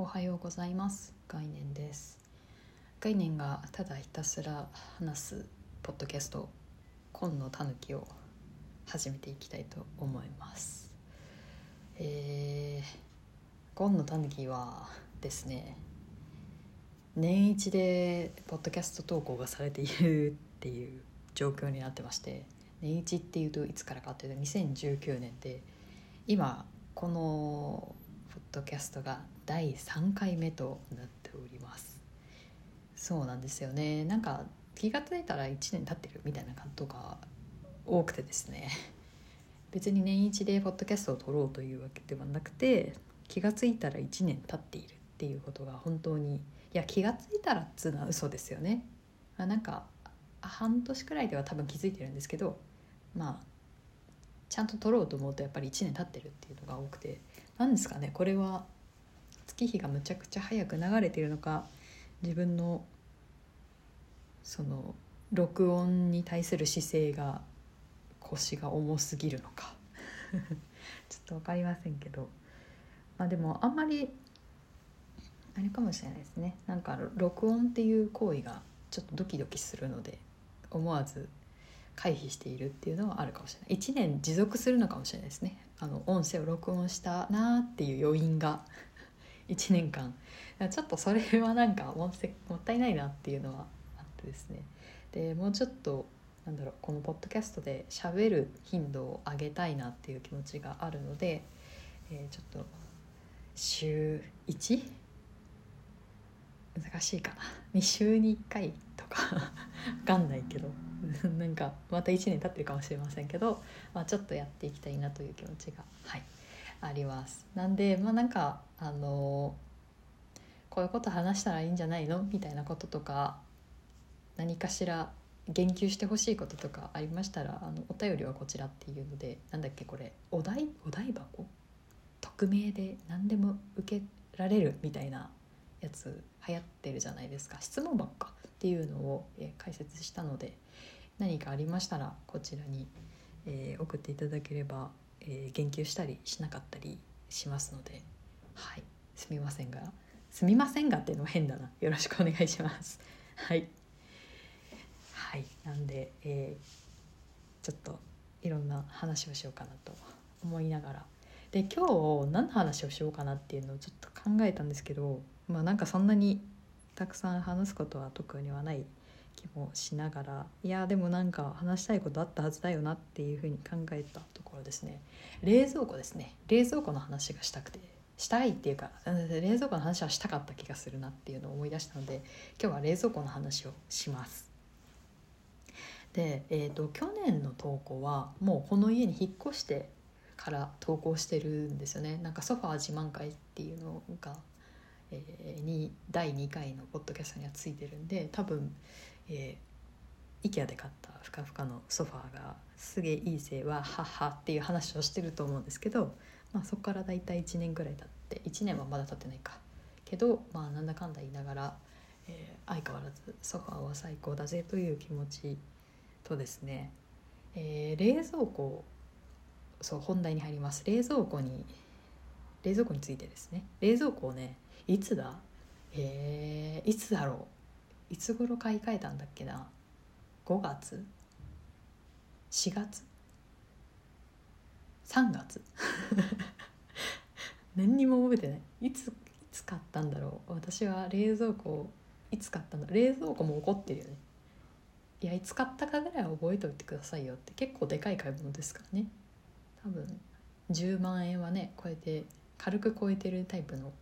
おはようございます。概念です。概念がただひたすら話すポッドキャスト今のたぬきを始めていきたいと思います。えー、今のたぬきはですね年一でポッドキャスト投稿がされているっていう状況になってまして年一っていうといつからかっていうと2019年で今このポッドキャストが第3回目となっております。そうなんですよね。なんか気が付いたら1年経ってるみたいなことが多くてですね。別に年一でポッドキャストを撮ろうというわけではなくて気が付いたら1年経っているっていうことが本当にいや気が付いたらっつうのは嘘ですよね。あなんか半年くらいでは多分気づいてるんですけどまあちゃんと撮ろうと思うとやっぱり1年経ってるっていうのが多くて。何ですかねこれは月日がむちゃくちゃ早く流れているのか自分のその録音に対する姿勢が腰が重すぎるのか。ちょっと分かりませんけど。まあでもあんまりあれかもしれないですね。なんか録音っていう行為がちょっとドキドキするので思わず回避しているっていうのはあるかもしれない。1年持続するのかもしれないですね。あの音声を録音したなっていう余韻が。1年間。ちょっとそれはなんかもったいないなっていうのはあってですね。でもうちょっとなんだろうこのポッドキャストで喋る頻度を上げたいなっていう気持ちがあるので、えー、ちょっと週 1? 難しいかな。2週に1回とか。分かんないけど。なんかまた1年経ってるかもしれませんけど、まあ、ちょっとやっていきたいなという気持ちがはい。あります。なんでまあなんかあのこういうこと話したらいいんじゃないの？みたいなこととか何かしら言及してほしいこととかありましたらあのお便りはこちらっていうのでなんだっけこれお題？お題箱？匿名で何でも受けられる？みたいなやつ流行ってるじゃないですか。質問箱か？っていうのを、え解説したので何かありましたらこちらに、え、送っていただければ、えー、言及したりしなかったりしますのではい。すみませんが。すみませんがっていうのは変だな。よろしくお願いします。はい。はい。なんで、えー、ちょっといろんな話をしようかなと思いながら。で今日何の話をしようかなっていうのをちょっと考えたんですけどまあなんかそんなにたくさん話すことは特にはない気もしながらいやでもなんか話したいことあったはずだよなっていうふうに考えたところですね。冷蔵庫ですね。冷蔵庫の話がしたくてしたいっていうか冷蔵庫の話はしたかった気がするなっていうのを思い出したので今日は冷蔵庫の話をします。で、えーと、去年の投稿はもうこの家に引っ越してから投稿してるんですよね。なんかソファー自慢会っていうのがえー、に第2回のポッドキャストにはついてるんで多分、えー、IKEA で買ったふかふかのソファーがすげえいいせいはははっていう話をしてると思うんですけど、まあ、そこから大体1年ぐらい経って1年はまだ経ってないか。けど、まあ、なんだかんだ言いながら、えー、相変わらずソファーは最高だぜという気持ちとですね、えー、冷蔵庫そう本題に入ります。冷蔵庫に冷蔵庫についてですね。冷蔵庫をねいつだ？えー、いつだろう？いつ頃買い替えたんだっけな？5月？4月？3月？何にも覚えてない。いついつ買ったんだろう？私は冷蔵庫いつ買ったんだ冷蔵庫も怒ってるよね。いやいつ買ったかぐらいは覚えておいてくださいよって。結構でかい買い物ですからね。多分10万円はね超えて軽く超えてるタイプの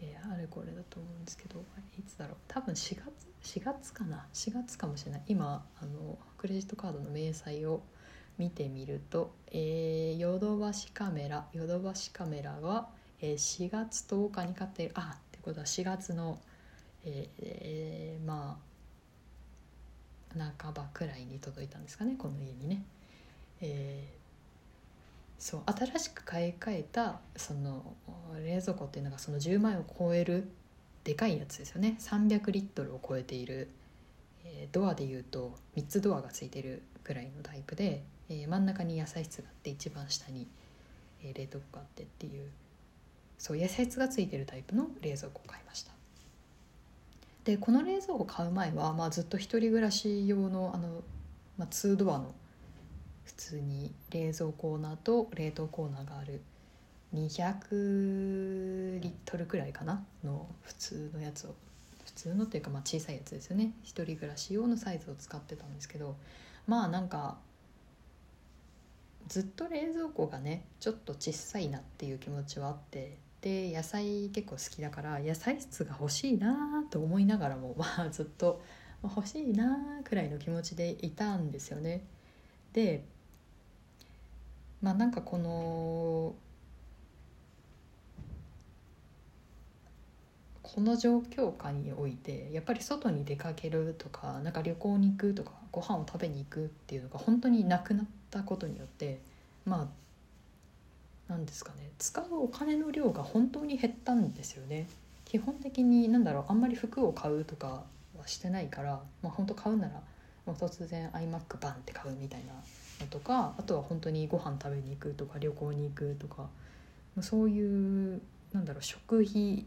えー、あれこれだと思うんですけどいつだろう。多分4月4月かな。4月かもしれない。今あのクレジットカードの明細を見てみると、ヨドバシカメラヨドバシカメラは、えー、4月10日に買っている。あってことは4月の、えーえー、まあ半ばくらいに届いたんですかねこの家にね。えーそう新しく買い替えたその冷蔵庫っていうのがその10万円を超えるでかいやつですよね。300リットルを超えている、えー、ドアでいうと3つドアがついてるぐらいのタイプで、えー、真ん中に野菜室があって一番下に、えー、冷凍庫があってっていうそう野菜室がついてるタイプの冷蔵庫を買いました。でこの冷蔵庫を買う前は、まあ、ずっと一人暮らし用のあの、まあ、2ドアの普通に冷蔵コーナーと冷凍コーナーがある200リットルくらいかなの普通のやつを普通のっていうかまあ小さいやつですよね一人暮らし用のサイズを使ってたんですけどまあなんかずっと冷蔵庫がねちょっと小さいなっていう気持ちはあってで野菜結構好きだから野菜室が欲しいなと思いながらも、まあ、ずっと欲しいなくらいの気持ちでいたんですよね。でまあなんかこのこの状況下においてやっぱり外に出かけるとかなんか旅行に行くとかご飯を食べに行くっていうのが本当になくなったことによってまあ何ですかね使うお金の量が本当に減ったんですよね。基本的に何だろうあんまり服を買うとかはしてないから、まあ、本当買うならもう突然 iMac バンって買うみたいなとかあとは本当にご飯食べに行くとか旅行に行くとかそういうなんだろう食費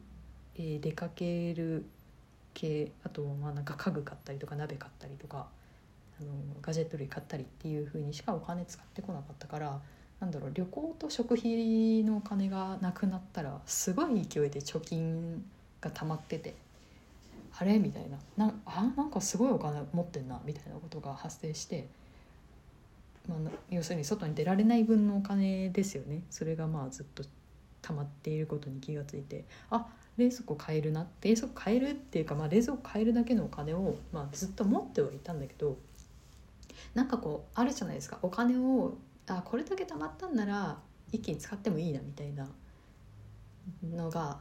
えー、出かける系あとまあなんか家具買ったりとか鍋買ったりとかあのガジェット類買ったりっていう風にしかお金使ってこなかったからなんだろう旅行と食費のお金がなくなったらすごい勢いで貯金が溜まっててあれ？みたいな。なあなんかすごいお金持ってんなみたいなことが発生して、まあ、要するに外に出られない分のお金ですよね。それがまあずっと溜まっていることに気がついて。あ冷蔵庫買えるな冷蔵庫買えるっていうか、まあ、冷蔵庫買えるだけのお金を、まあ、ずっと持ってはいたんだけどなんかこうあるじゃないですか。お金をあこれだけ貯まったんなら一気に使ってもいいなみたいなのが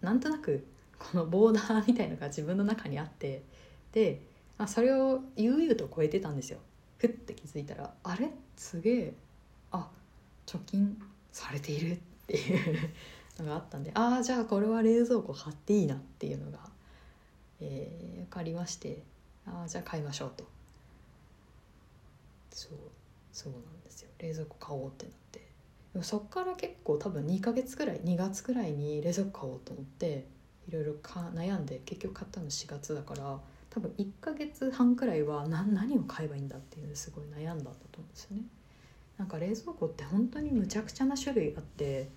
なんとなくこのボーダーみたいのが自分の中にあって。であそれを悠々と超えてたんですよ。ふって気づいたらあれ？すげえあ貯金されているっていうのがあったんでああじゃあこれは冷蔵庫買っていいなっていうのが、えー、分かりましてああじゃあ買いましょうと。そうそうなんですよ。冷蔵庫買おうってなって。でもそっから結構多分2ヶ月くらい2月くらいに冷蔵庫買おうと思っていろいろか悩んで結局買ったの4月だから多分1ヶ月半くらいは何何を買えばいいんだっていうのすごい悩んだんだと思うんですよね。なんか冷蔵庫って本当にむちゃくちゃな種類あって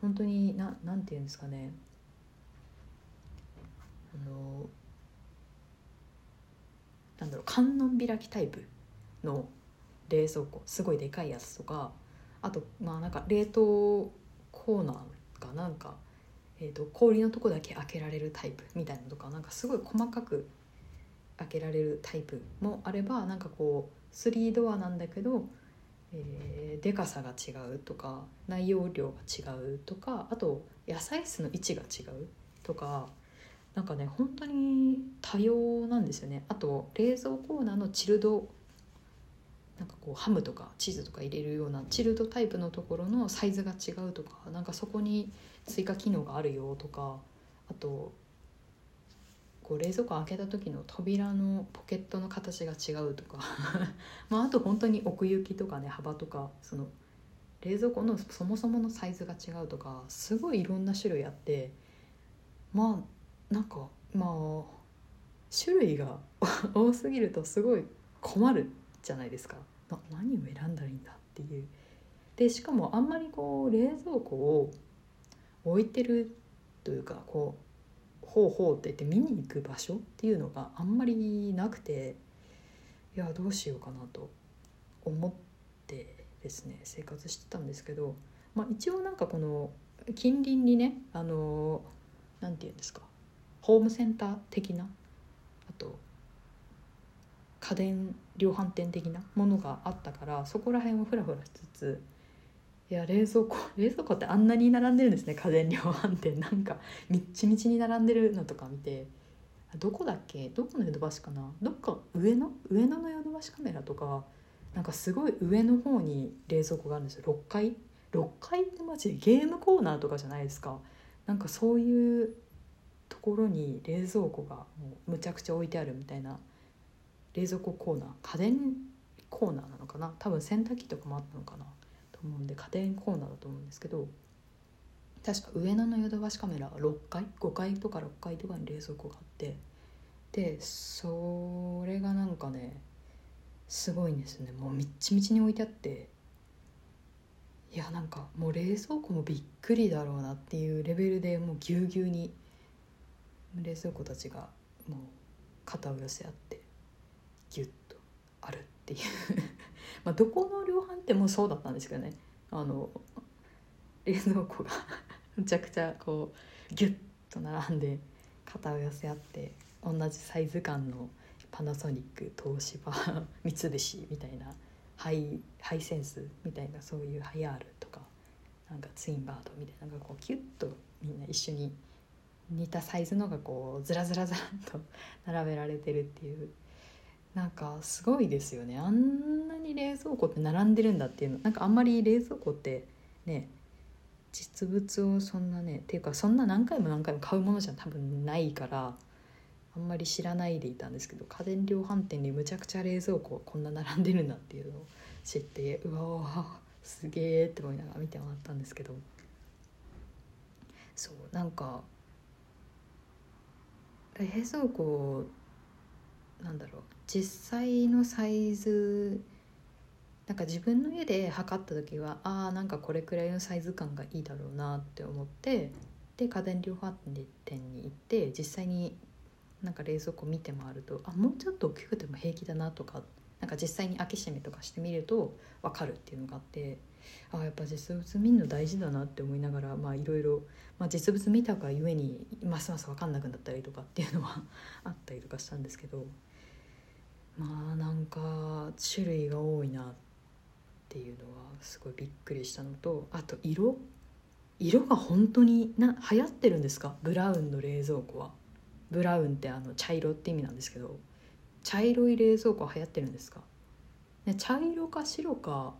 本当にななんて言うんですかねあのなんだろう観音開きタイプの冷蔵庫すごいでかいやつとかあとまあなんか冷凍コーナーかなんか、えーと、氷のとこだけ開けられるタイプみたいなのとかなんかすごい細かく開けられるタイプもあればなんかこう3ドアなんだけどえー、でかさが違うとか内容量が違うとかあと野菜室の位置が違うとかなんかね本当に多様なんですよね。あと冷蔵コーナーのチルドなんかこうハムとかチーズとか入れるようなチルドタイプのところのサイズが違うとかなんかそこに追加機能があるよとかあとこう冷蔵庫開けた時の扉のポケットの形が違うとか。まああと本当に奥行きとかね幅とかその冷蔵庫のそもそものサイズが違うとかすごいいろんな種類あって。まあなんかまあ種類が 多すぎるとすごい困るじゃないですか。な何を選んだらいいんだっていう。でしかもあんまりこう冷蔵庫を置いてるというかこうほうほうって言って見に行く場所っていうのがあんまりなくていやどうしようかなと思ってですね生活してたんですけど、まあ、一応なんかこの近隣にねあの何て言うんですかホームセンター的なあと家電量販店的なものがあったからそこら辺をふらふらしつついや冷蔵庫 冷蔵庫ってあんなに並んでるんですね。家電量販店。なんかみっちみちに並んでるのとか見て。どこだっけ？どこのヨドバシかな？どっか上の上野のヨドバシカメラとかなんかすごい上の方に冷蔵庫があるんですよ。6階？6階ってマジでゲームコーナーとかじゃないですか。なんかそういうところに冷蔵庫がもうむちゃくちゃ置いてあるみたいな冷蔵庫コーナー。家電コーナーなのかな？多分洗濯機とかもあったのかな。思うんで家電コーナーだと思うんですけど確か上野のヨドバシカメラは6階？5階とか6階とかに冷蔵庫があってでそれがなんかねすごいんですよね。もうみっちみちに置いてあっていやなんかもう冷蔵庫もびっくりだろうなっていうレベルでもうぎゅうぎゅうに冷蔵庫たちがもう肩を寄せ合ってギュッとあるっていう。まあどこの量販店もそうだったんですけどね。あの冷蔵庫がむちゃくちゃこうギュッと並んで肩を寄せ合って同じサイズ感のパナソニック東芝三菱みたいなハイハイセンスみたいなそういうハイアールとかなんかツインバードみたいなのがこうキュッとみんな一緒に似たサイズのがこうずらずらずらっと並べられてるっていうなんかすごいですよね。あんなに冷蔵庫って並んでるんだっていうの。なんかあんまり冷蔵庫ってね実物をそんなねっていうかそんな何回も何回も買うものじゃ多分ないからあんまり知らないでいたんですけど家電量販店にむちゃくちゃ冷蔵庫こんな並んでるんだっていうのを知ってうわすげえって思いながら見てもらったんですけど。そうなんか冷蔵庫なんだろう。実際のサイズなんか自分の家で測った時はああんかこれくらいのサイズ感がいいだろうなって思ってで家電量販店に行って実際になんか冷蔵庫見て回るとあもうちょっと大きくても平気だなとかなんか実際に開け閉めとかしてみると分かるっていうのがあってあやっぱ実物見るの大事だなって思いながらまあいろいろ実物見たがゆえにますます分かんなくなったりとかっていうのは あったりとかしたんですけど。まあなんか種類が多いなっていうのはすごいびっくりしたのとあと色？色が本当にな流行ってるんですか？ブラウンの冷蔵庫は。ブラウンってあの茶色って意味なんですけど茶色い冷蔵庫は流行ってるんですか、ね、茶色か白か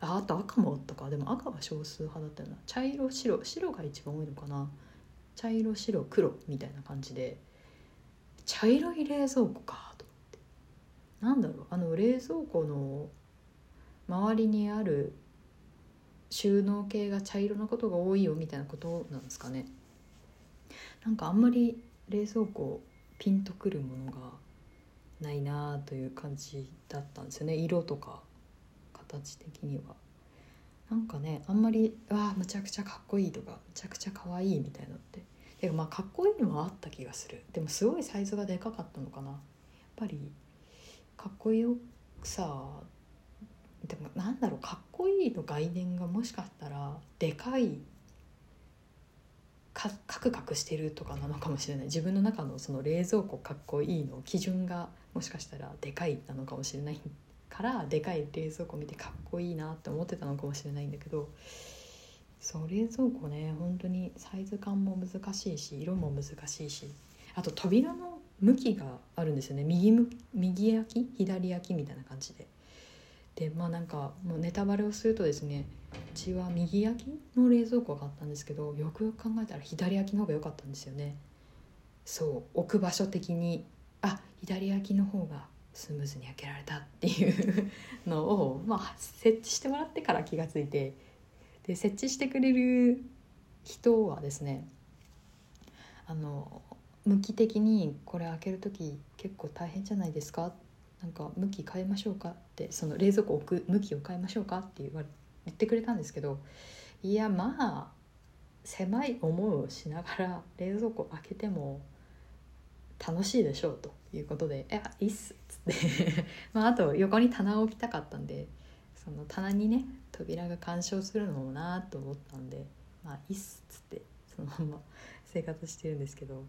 ああと赤もあったか。でも赤は少数派だったよな。茶色白白が一番多いのかな。茶色白黒みたいな感じで。茶色い冷蔵庫か。なんだろうあの冷蔵庫の周りにある収納系が茶色なことが多いよみたいなことなんですかね。なんかあんまり冷蔵庫ピンとくるものがないなあという感じだったんですよね色とか形的には。なんかねあんまり「わあむちゃくちゃかっこいい」とか「むちゃくちゃかわいい」みたいなのって。でまあかっこいいのはあった気がする。でもすごいサイズがでかかったのかな。やっぱりかっこよさでもなんだろうかっこいいの概念がもしかしたらでかいかカクカクしてるとかなのかもしれない。自分の中のその冷蔵庫かっこいいの基準がもしかしたらでかいなのかもしれない。からでかい冷蔵庫見てかっこいいなって思ってたのかもしれないんだけどそう冷蔵庫ね本当にサイズ感も難しいし色も難しいしあと扉の向きがあるんですよね。右右焼き？左焼きみたいな感じで。でまあなんかもうネタバレをするとですねうちは右焼きの冷蔵庫があったんですけどよくよく考えたら左焼きの方が良かったんですよね。そう置く場所的にあ左焼きの方がスムーズに焼けられたっていうのを、まあ、設置してもらってから気が付いてで設置してくれる人はですねあの向き的にこれ開ける時結構大変じゃないですか？なんか向き変えましょうか？ってその冷蔵庫置く向きを変えましょうか？って言われ言ってくれたんですけどいやまあ狭い思いをしながら冷蔵庫開けても楽しいでしょうということで「えいいっす」っつって。まああと横に棚を置きたかったんでその棚にね扉が干渉するのもなと思ったんで「まあいいっす」っつってそのまま生活してるんですけど。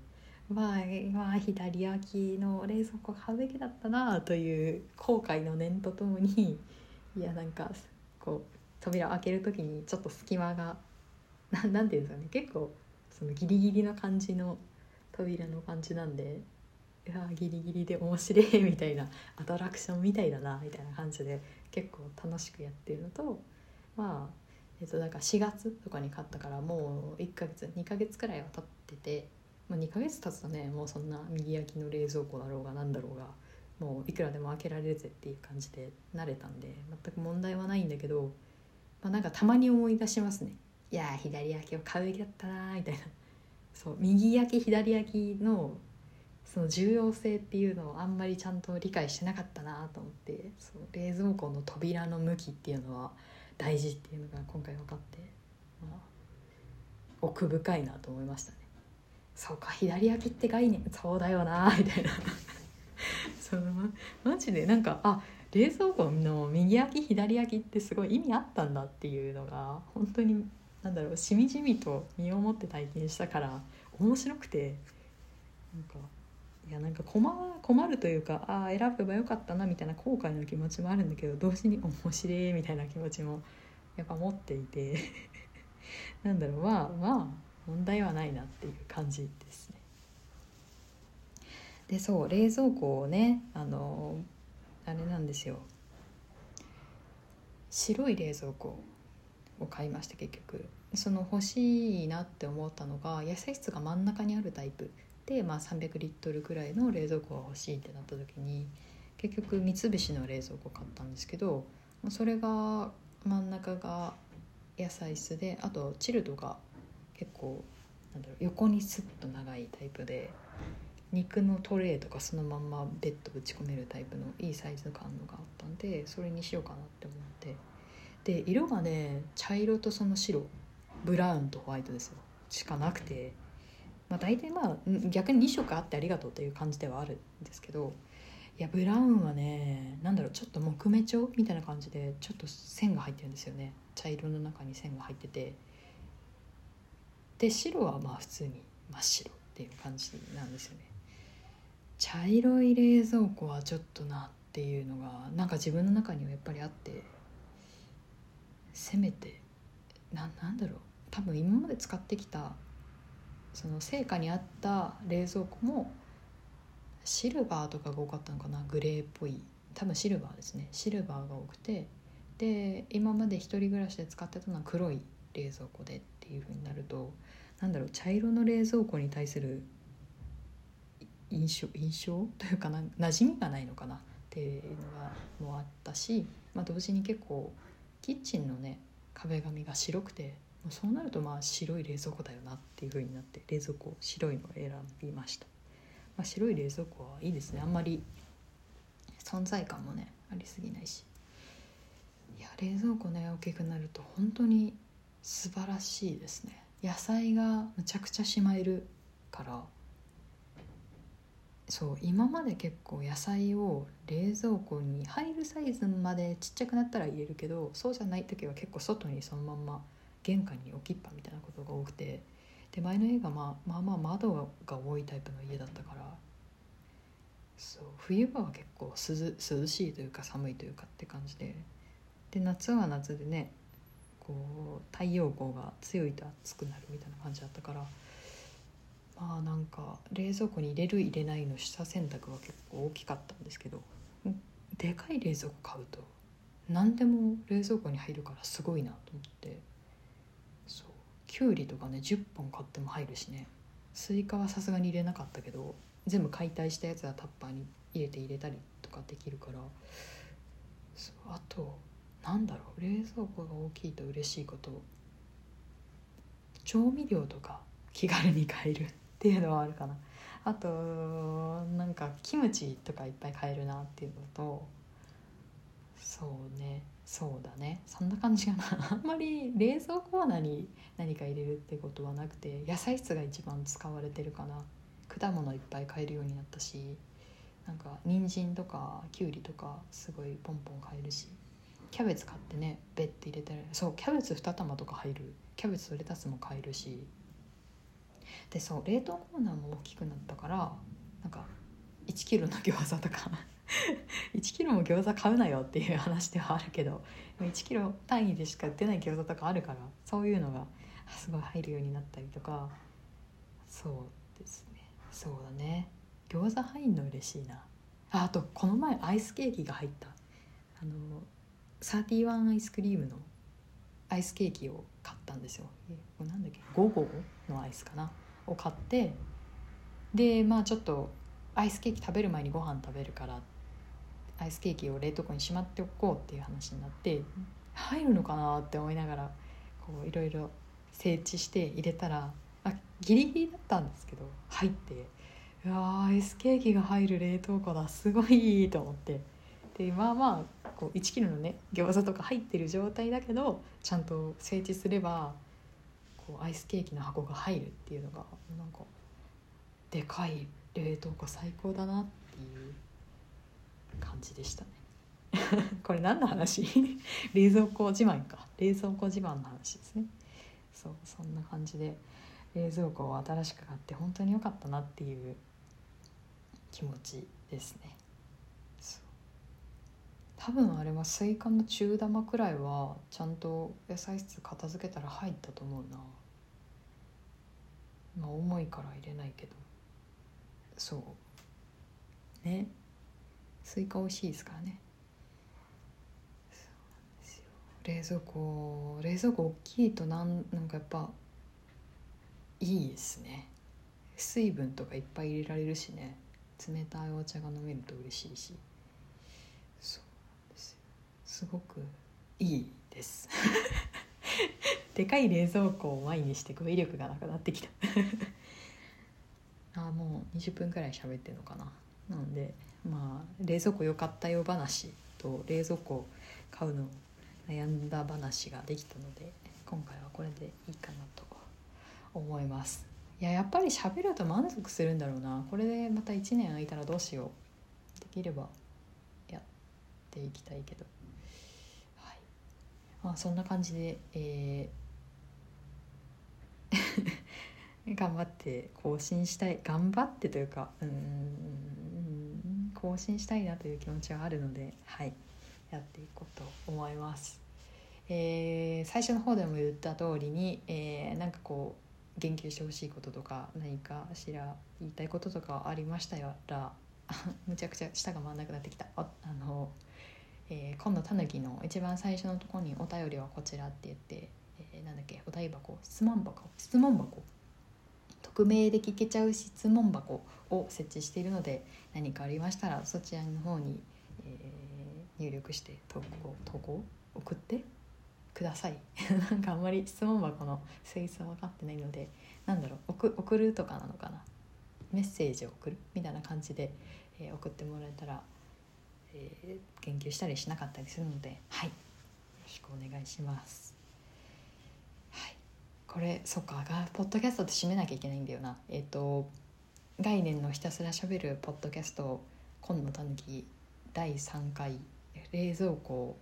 まあ、まあ、左焼きの冷蔵庫買うべきだったなという後悔の念とともに いやなんかこう扉を開ける時にちょっと隙間がななんていうんですかね結構そのギリギリの感じの扉の感じなんでいやギリギリで面白いみたいなアトラクションみたいだなみたいな感じで結構楽しくやってるのとまあえっとだから4月とかに買ったからもう1ヶ月2ヶ月くらいは経っててまあ、2ヶ月経つとねもうそんな右焼きの冷蔵庫だろうが何だろうがもういくらでも開けられるぜっていう感じで慣れたんで全く問題はないんだけど、まあ、なんかたまに思い出しますねいや左焼きを買うべきだったなみたいな そう右焼き左焼きのその重要性っていうのをあんまりちゃんと理解してなかったなと思ってそう冷蔵庫の扉の向きっていうのは大事っていうのが今回分かって、まあ、奥深いなと思いましたね。そうか左焼きって概念そうだよな みたいな。そのまマジでなんかあ冷蔵庫の右焼き左焼きってすごい意味あったんだっていうのが本当になんだろうしみじみと身をもって体験したから面白くてなんかいやなんか困困るというかああ選べばよかったなみたいな後悔の気持ちもあるんだけど同時に面白いみたいな気持ちもやっぱ持っていて。なんだろうまあまあ問題はないなっていう感じですね。でそう冷蔵庫をねあのあれなんですよ白い冷蔵庫を買いました結局その欲しいなって思ったのが野菜室が真ん中にあるタイプで、まあ、300リットルくらいの冷蔵庫が欲しいってなった時に結局三菱の冷蔵庫買ったんですけどそれが真ん中が野菜室であとチルドが結構なんだろう横にスッと長いタイプで肉のトレーとかそのまんまベッドぶち込めるタイプのいいサイズ感のがあったんでそれにしようかなって思って。で色がね茶色とその白ブラウンとホワイトですよ。しかなくて、まあ、大体まあ逆に2色あってありがとうという感じではあるんですけどいやブラウンはね何だろうちょっと木目調みたいな感じでちょっと線が入ってるんですよね。茶色の中に線が入ってて。で白はまあ普通に真っ白っていう感じなんですよね。茶色い冷蔵庫はちょっとなっていうのがなんか自分の中にはやっぱりあってせめてななんだろう。多分今まで使ってきたその成果に合った冷蔵庫もシルバーとかが多かったのかなグレーっぽい。多分シルバーですね。シルバーが多くて。で今まで一人暮らしで使ってたのは黒い冷蔵庫でっていうふうになるとなんだろう茶色の冷蔵庫に対する印象印象？というかな馴染みがないのかな？っていうのがもあったし、まあ、同時に結構キッチンのね壁紙が白くてそうなるとまあ白い冷蔵庫だよなっていう風になって冷蔵庫白いのを選びました、まあ、白い冷蔵庫はいいですね。あんまり存在感もねありすぎないし。いや冷蔵庫ね大きくなると本当に素晴らしいですね。野菜がむちゃくちゃしまえるからそう今まで結構野菜を冷蔵庫に入るサイズまでちっちゃくなったら入れるけどそうじゃない時は結構外にそのまんま玄関に置きっぱみたいなことが多くてで前の家が、まあ、まあまあ窓が多いタイプの家だったからそう冬場は結構涼涼しいというか寒いというかって感じでで夏は夏でねこう太陽光が強いと暑くなるみたいな感じだったからまあなんか冷蔵庫に入れる入れないの下選択は結構大きかったんですけどでかい冷蔵庫買うと何でも冷蔵庫に入るからすごいなと思ってそうきゅうりとかね10本買っても入るしねスイカはさすがに入れなかったけど全部解体したやつはタッパーに入れて入れたりとかできるからあとなんだろう冷蔵庫が大きいと嬉しいこと調味料とか気軽に買えるっていうのはあるかな。あとなんかキムチとかいっぱい買えるなっていうのとそうねそうだね。そんな感じかな。あんまり冷蔵コーナーに何か入れるってことはなくて野菜室が一番使われてるかな。果物いっぱい買えるようになったしなんか人参とかきゅうりとかすごいポンポン買えるし。キャベツ買ってねベッて入れてそうキャベツ2玉とか入る。キャベツとレタスも買えるし。でそう冷凍コーナーも大きくなったからなんか1キロの餃子とか。1キロも餃子買うなよっていう話ではあるけど1キロ単位でしか売ってない餃子とかあるからそういうのがすごい入るようになったりとか。そうですね。そうだね。餃子入んの嬉しいな。あとこの前アイスケーキが入った。あのサーティワンアイスクリームのアイスケーキを買ったんですよ。これなんだっけ？5号のアイスかな？を買ってでまあちょっとアイスケーキ食べる前にご飯食べるからアイスケーキを冷凍庫にしまっておこうっていう話になって入るのかなって思いながらこういろいろ整地して入れたらあギリギリだったんですけど入ってうわアイスケーキが入る冷凍庫だすごいと思って。でまあまあこう1キロのね餃子とか入ってる状態だけどちゃんと整地すればこうアイスケーキの箱が入るっていうのがなんかでかい冷凍庫最高だなっていう感じでしたね。これ何の話？冷蔵庫自慢か。冷蔵庫自慢の話ですね。そうそんな感じで冷蔵庫を新しく買って本当に良かったなっていう気持ちですね。多分あれはスイカの中玉くらいはちゃんと野菜室片付けたら入ったと思うな。まあ重いから入れないけど。そう。ね。スイカ美味しいですからね。冷蔵庫冷蔵庫大きいとなんなんかやっぱいいですね。水分とかいっぱい入れられるしね。冷たいお茶が飲めると嬉しいし。すごくいいです。でかい冷蔵庫を前にして語彙力がなくなってきた。あもう20分くらい喋ってるのかな。なのでまあ冷蔵庫良かったよ話と冷蔵庫買うの悩んだ話ができたので今回はこれでいいかなと思います。いややっぱり喋ると満足するんだろうな。これでまた1年空いたらどうしよう。できればっていきたいけど。はい。まあそんな感じでえー 頑張って更新したい。頑張ってというかうん更新したいなという気持ちはあるのではい。やっていこうと思います。えー、最初の方でも言った通りに、えー、なんかこう言及してほしいこととか何かしら言いたいこととかありましたら むちゃくちゃ舌が回んなくなってきた。ああの、えー、今度たぬきの一番最初のところに「お便りはこちら」って言って、えー、なんだっけお題箱質問箱質問箱。匿名で聞けちゃう質問箱を設置しているので何かありましたらそちらの方に、えー入力して投稿投稿送ってください。なんかあんまり質問箱の性質は分かってないのでなんだろう送送るとかなのかな。メッセージを送るみたいな感じで、えー、送ってもらえたら、えー、研究したりしなかったりするのではい。よろしくお願いします。はい。これそっかがポッドキャストって締めなきゃいけないんだよな。えっ、ー、と概念のひたすらしゃべるポッドキャスト「今野たぬき」第3回冷蔵庫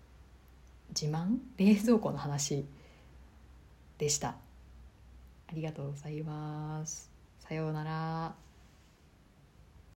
自慢？冷蔵庫の話でした。ありがとうございます。さようなら。